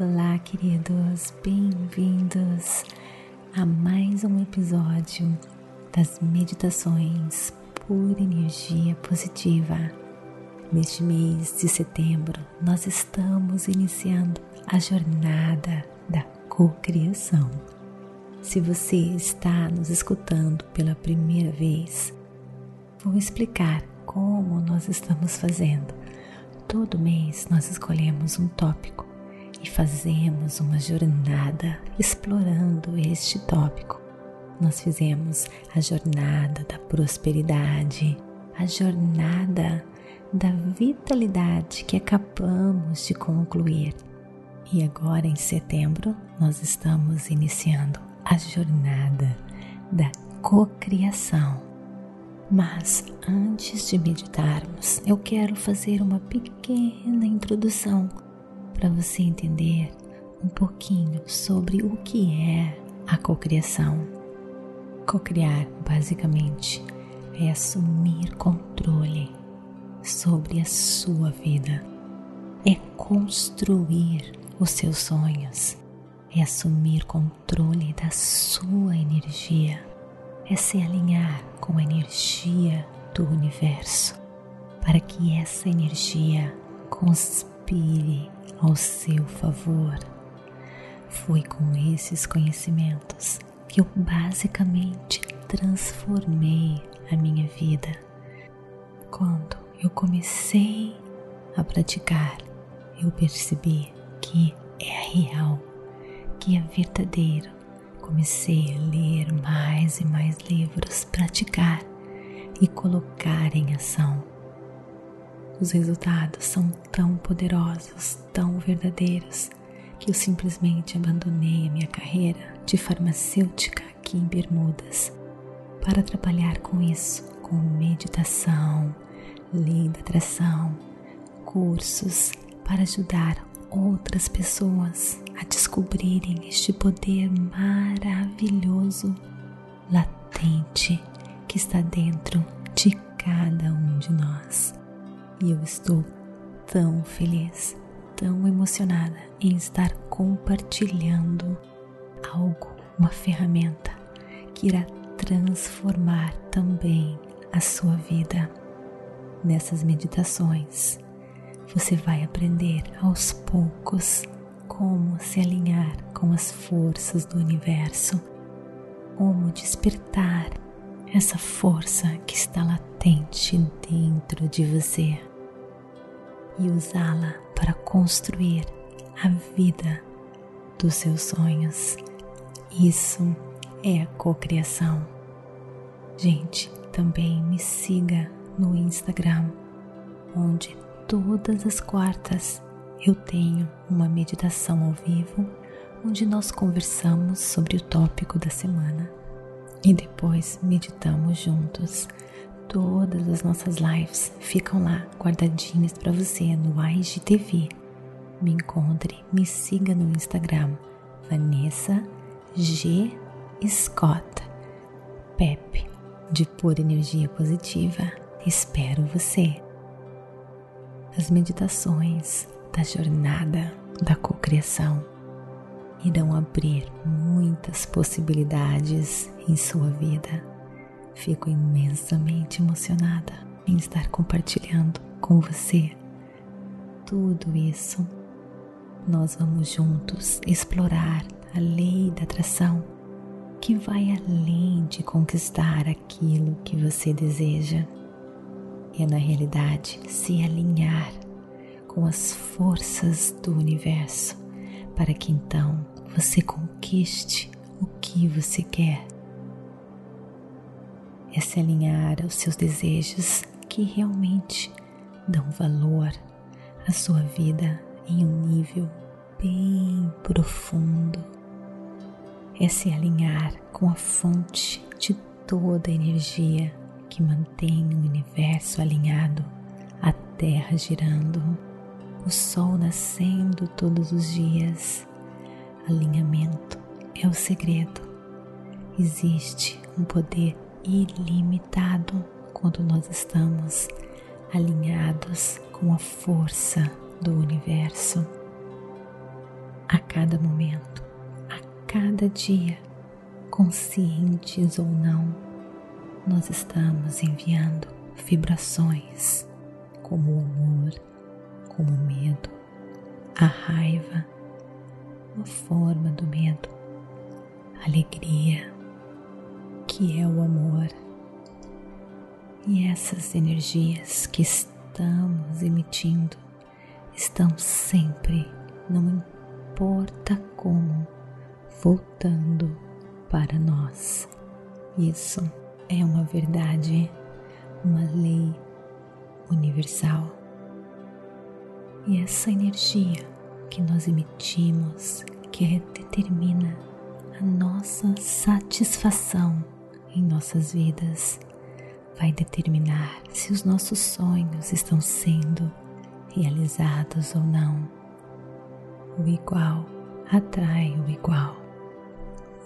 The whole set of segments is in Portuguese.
Olá, queridos, bem-vindos a mais um episódio das Meditações por Energia Positiva. Neste mês de setembro, nós estamos iniciando a jornada da cocriação. Se você está nos escutando pela primeira vez, vou explicar como nós estamos fazendo. Todo mês nós escolhemos um tópico e fazemos uma jornada explorando este tópico. Nós fizemos a jornada da prosperidade, a jornada da vitalidade que acabamos de concluir. E agora em setembro nós estamos iniciando a jornada da cocriação. Mas antes de meditarmos, eu quero fazer uma pequena introdução para você entender um pouquinho sobre o que é a cocriação. Cocriar, basicamente, é assumir controle sobre a sua vida, é construir os seus sonhos, é assumir controle da sua energia, é se alinhar com a energia do universo, para que essa energia conspire ao seu favor. Foi com esses conhecimentos que eu basicamente transformei a minha vida. Quando eu comecei a praticar, eu percebi que é real, que é verdadeiro. Comecei a ler mais e mais livros, praticar e colocar em ação os resultados são tão poderosos, tão verdadeiros, que eu simplesmente abandonei a minha carreira de farmacêutica aqui em Bermudas para trabalhar com isso, com meditação, lei da atração, cursos para ajudar outras pessoas a descobrirem este poder maravilhoso, latente que está dentro de cada um de nós. E eu estou tão feliz, tão emocionada em estar compartilhando algo, uma ferramenta que irá transformar também a sua vida. Nessas meditações, você vai aprender aos poucos como se alinhar com as forças do universo, como despertar essa força que está latente dentro de você e usá-la para construir a vida dos seus sonhos. Isso é cocriação. Gente, também me siga no Instagram, onde todas as quartas eu tenho uma meditação ao vivo, onde nós conversamos sobre o tópico da semana e depois meditamos juntos Todas as nossas lives ficam lá guardadinhas para você no IGTV. Me encontre, me siga no Instagram, Vanessa G. Scott. Pep, de pura energia positiva, espero você. As meditações da jornada da cocriação irão abrir muitas possibilidades em sua vida Fico imensamente emocionada em estar compartilhando com você tudo isso. Nós vamos juntos explorar a lei da atração que vai além de conquistar aquilo que você deseja. É na realidade se alinhar com as forças do universo para que então você conquiste o que você quer é se alinhar aos seus desejos que realmente dão valor à sua vida em um nível bem profundo. É se alinhar com a fonte de toda a energia que mantém o universo alinhado, a Terra girando, o Sol nascendo todos os dias. Alinhamento é o segredo. Existe um poder ilimitado quando nós estamos alinhados com a força do universo. A cada momento, a cada dia, conscientes ou não, nós estamos enviando vibrações como o amor, como o medo, a raiva, uma forma do medo, alegria, que é o amor. E essas energias que estamos emitindo estão sempre, não importa como, voltando para nós. Isso é uma verdade, uma lei universal. E essa energia que nós emitimos, que determina a nossa satisfação em nossas vidas, vai determinar se os nossos sonhos estão sendo realizados ou não. O igual atrai o igual.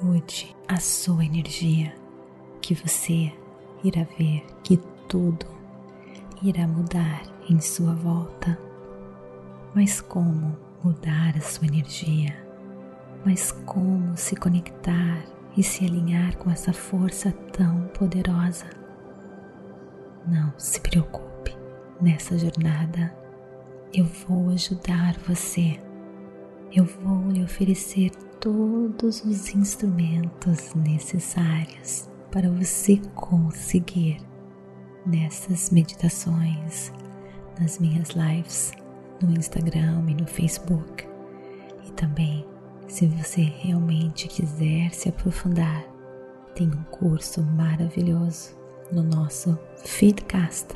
Mude a sua energia, que você irá ver que tudo irá mudar em sua volta. Mas como mudar a sua energia? Mas como se conectar e se alinhar com essa força tão poderosa? Não se preocupe, nessa jornada eu vou ajudar você. Eu vou lhe oferecer todos os instrumentos necessários para você conseguir nessas meditações, nas minhas lives no Instagram e no Facebook. E também, se você realmente quiser se aprofundar, tem um curso maravilhoso no nosso Feedcast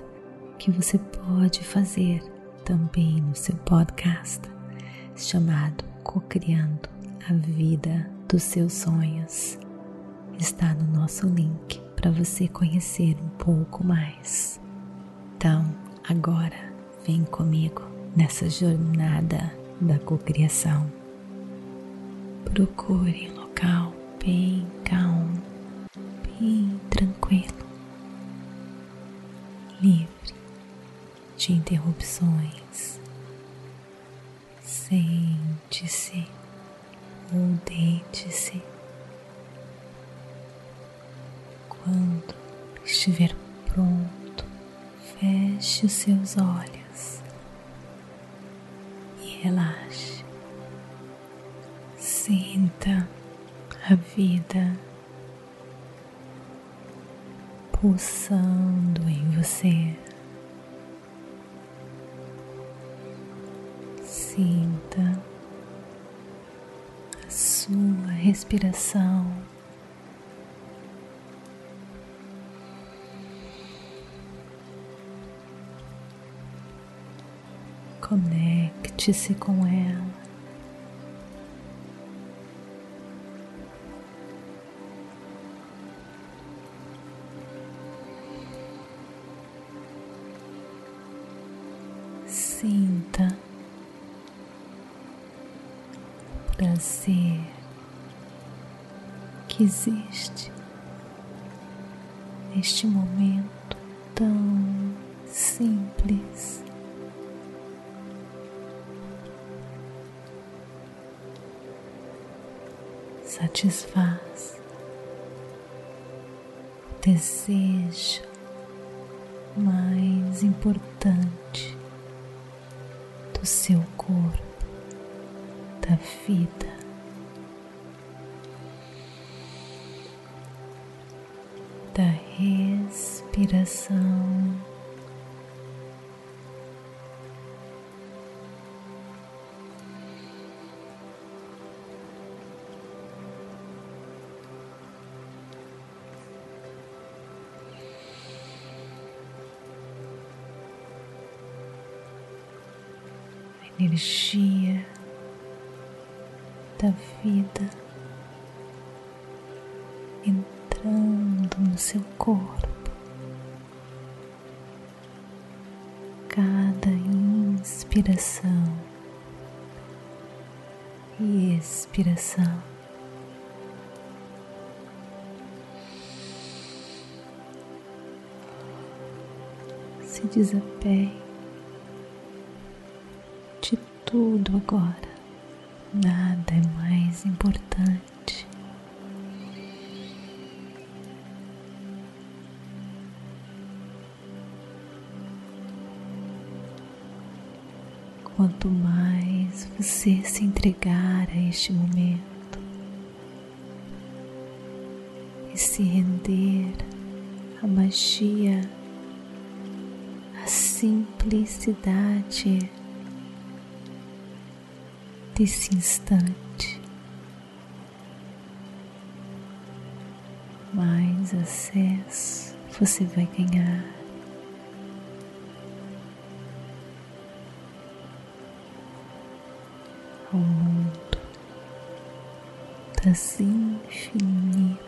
que você pode fazer também no seu podcast, chamado Cocriando a Vida dos Seus Sonhos. Está no nosso link para você conhecer um pouco mais. Então, agora vem comigo nessa jornada da cocriação. Procure um local bem calmo, bem tranquilo, livre de interrupções. Sente-se ou deite-se. Quando estiver pronto, feche os seus olhos relaxe. Sinta a vida pulsando em você. Sinta a sua respiração. Conecte-se com ela. Sinta prazer que existe neste momento O desejo mais importante do seu corpo da vida. Da respiração. Energia da vida entrando no seu corpo. Cada inspiração e expiração. Se desapegue de tudo agora nada é mais importante. Quanto mais você se entregar a este momento e se render à magia, à simplicidade desse instante, mais acesso você vai ganhar. Ao mundo das infinitas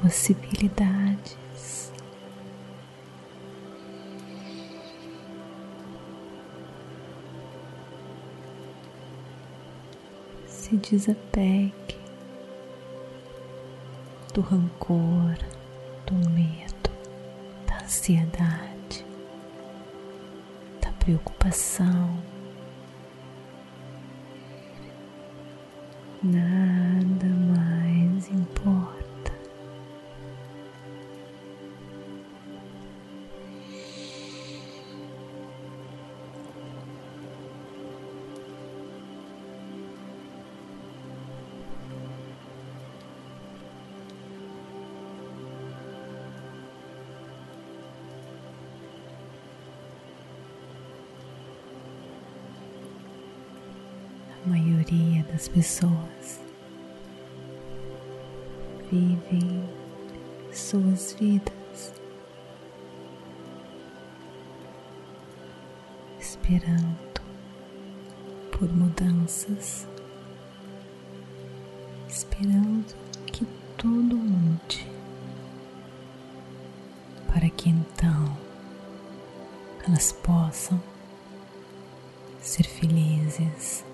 possibilidades. Se desapegue do rancor, do medo, da ansiedade, da preocupação. Das pessoas vivem suas vidas esperando por mudanças, esperando que tudo mude, para que então elas possam ser felizes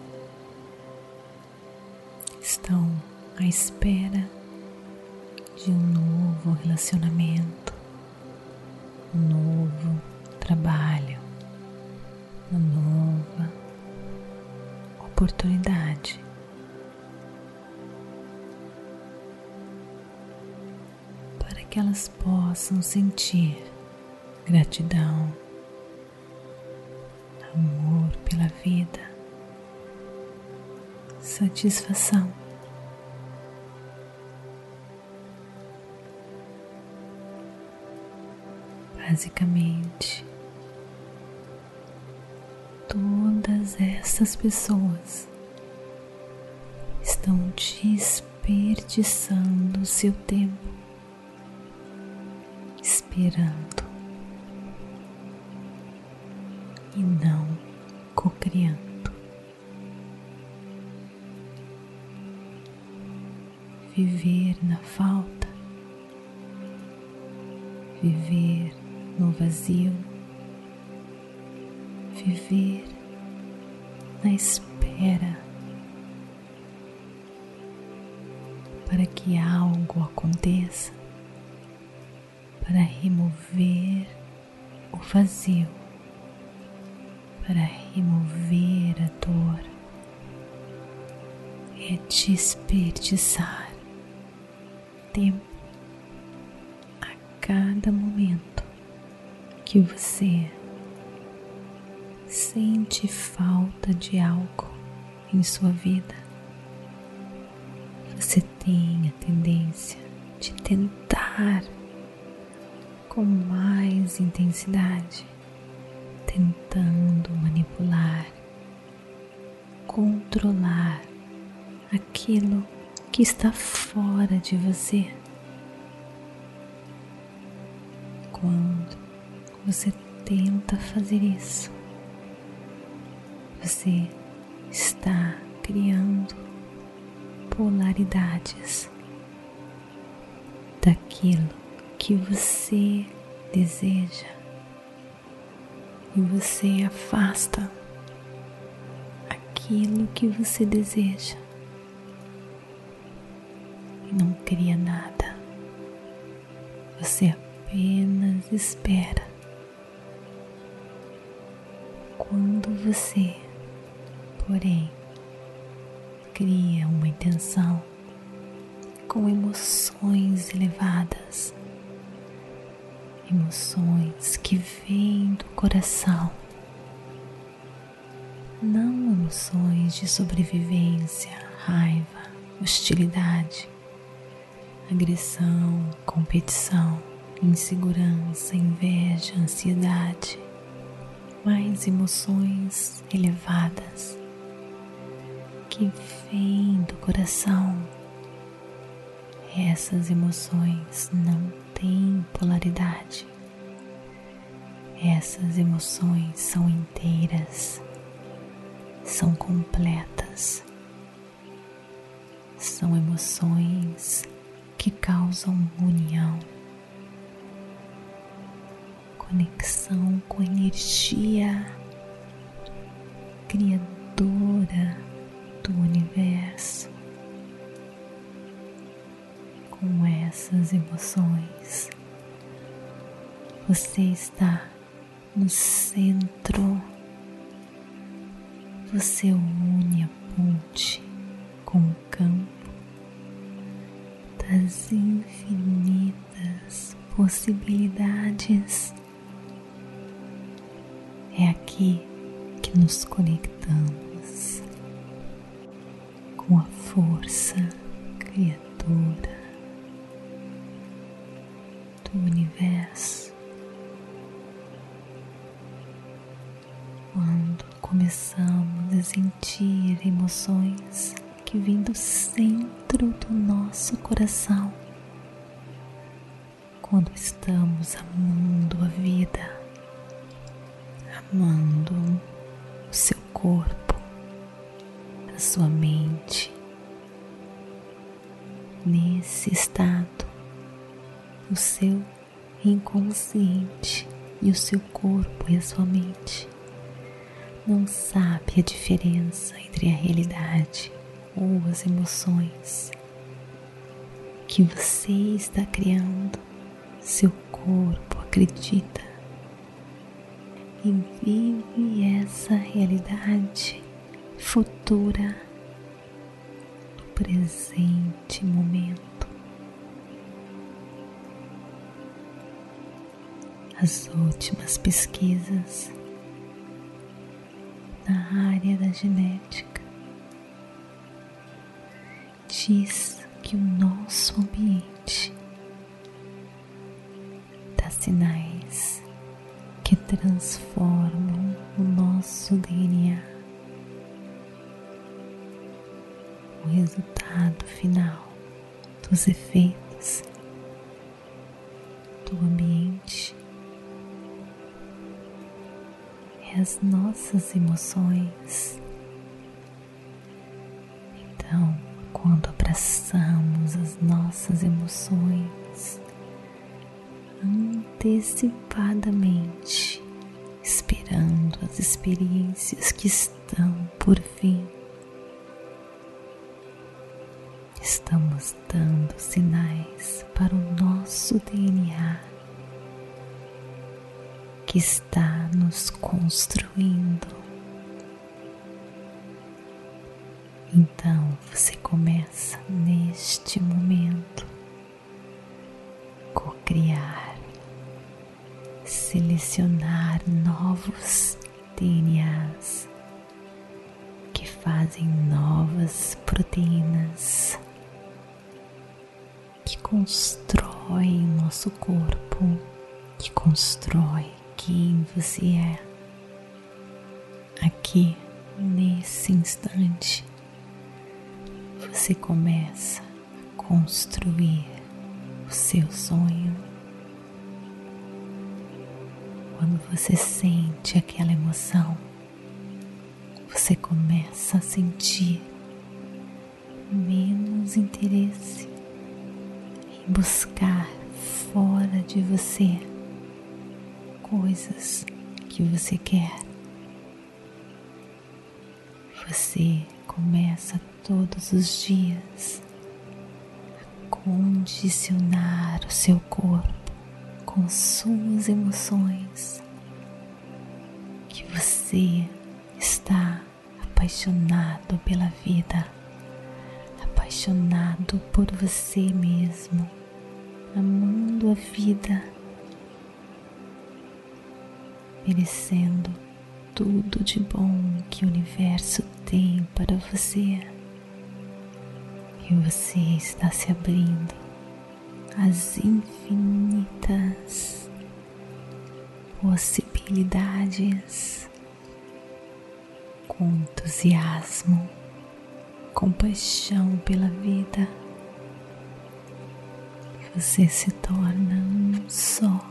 espera de um novo relacionamento, um novo trabalho, uma nova oportunidade. Para que elas possam sentir gratidão, amor pela vida, satisfação. Basicamente todas essas pessoas estão desperdiçando seu tempo esperando e não cocriando. Viver na falta, vazio, viver na espera para que algo aconteça, para remover o vazio, para remover a dor, é desperdiçar em sua vida, você tem a tendência de tentar com mais intensidade, tentando manipular, controlar aquilo que está fora de você. Quando você tenta fazer isso, você está criando polaridades daquilo que você deseja e você afasta aquilo que você deseja e não cria nada. Você apenas espera quando você Porém, cria uma intenção com emoções elevadas, emoções que vêm do coração, não emoções de sobrevivência, raiva, hostilidade, agressão, competição, insegurança, inveja, ansiedade, mas emoções elevadas que vêm do coração. Essas emoções não têm polaridade. Essas emoções são inteiras, são completas, são emoções que causam união, conexão com a energia criadora do universo. Com essas emoções, você está no centro, você une a ponte com o campo das infinitas possibilidades. É aqui que nos conectamos força criadora do universo. Quando começamos a sentir emoções que vêm do centro do nosso coração. Quando estamos amando a vida, amando o seu corpo, a sua mente, nesse estado, o seu inconsciente e o seu corpo e a sua mente. Não sabe a diferença entre a realidade ou as emoções que você está criando, seu corpo acredita e vive essa realidade futura presente momento. As últimas pesquisas na área da genética diz que o nosso ambiente dá sinais que transformam o nosso DNA. Resultado final dos efeitos do ambiente é as nossas emoções. Então, quando abraçamos as nossas emoções antecipadamente, esperando as experiências que estão por vir. Estamos dando sinais para o nosso DNA que está nos construindo. Então você começa neste momento co-criar, selecionar novos DNAs que fazem novas proteínas que constroem nosso corpo, que constrói quem você é. Aqui, nesse instante, você começa a construir o seu sonho. Quando você sente aquela emoção, você começa a sentir menos interesse buscar fora de você coisas que você quer. Você começa todos os dias a condicionar o seu corpo com suas emoções que você está apaixonado pela vida, apaixonado por você mesmo, amando a vida, merecendo tudo de bom que o universo tem para você. E você está se abrindo às infinitas possibilidades com entusiasmo, compaixão pela vida. Você se torna um só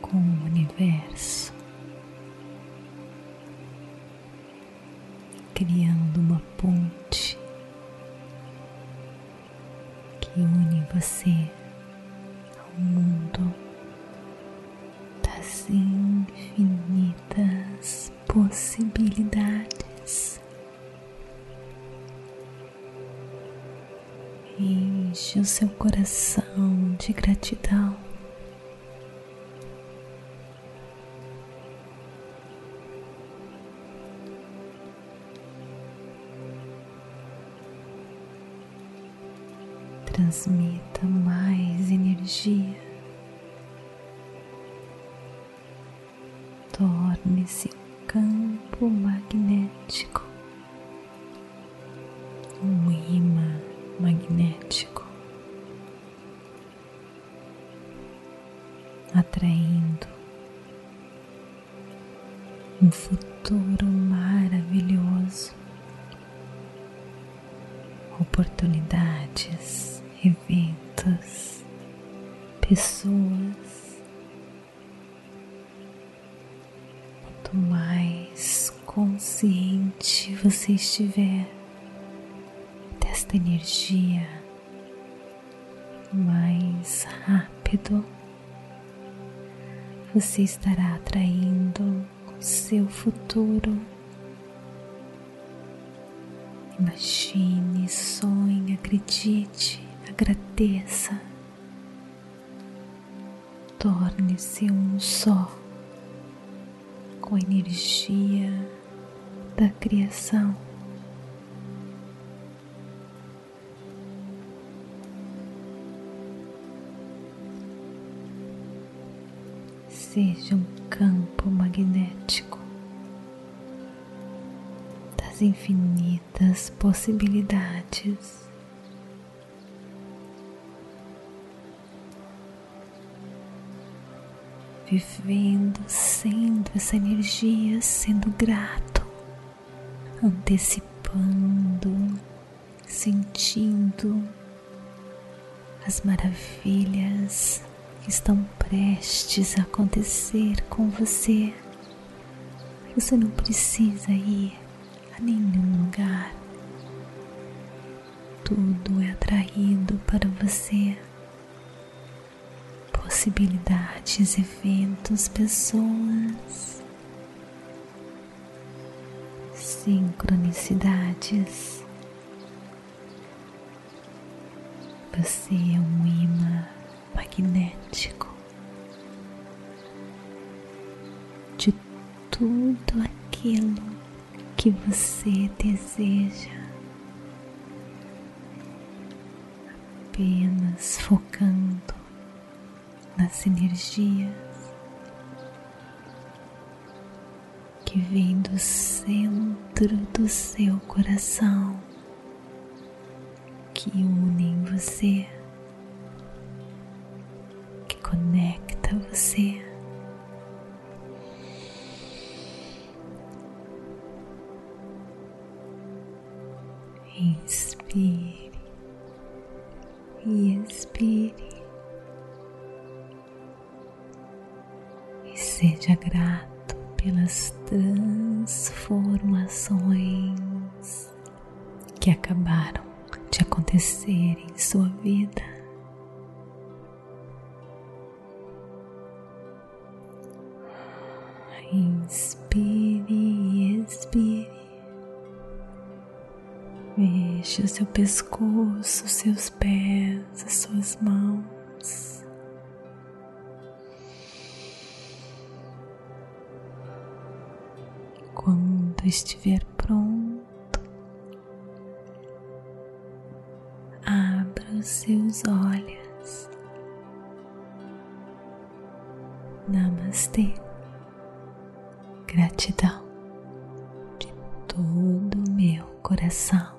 com o universo, criando uma ponte que une você ao mundo das infinitas possibilidades. Seu coração de gratidão. Um futuro maravilhoso, oportunidades eventos, pessoas. Quanto mais consciente você estiver desta energia, mais rápido você estará atraindo seu futuro. Imagine, sonhe, acredite agradeça, torne-se um só com a energia da criação. Seja um campo magnético das infinitas possibilidades. vivendo, sendo essa energia, sendo grato, antecipando, sentindo as maravilhas estão prestes a acontecer com você. Você não precisa ir a nenhum lugar. Tudo é atraído para você possibilidades, eventos, pessoas, sincronicidades. Você é um imã magnético de tudo aquilo que você deseja. Apenas focando nas energias que vêm do centro do seu coração, que unem você, conecta você. Pescoço, seus pés, as suas mãos. Quando estiver pronto, abra os seus olhos. Namastê. Gratidão de todo o meu coração.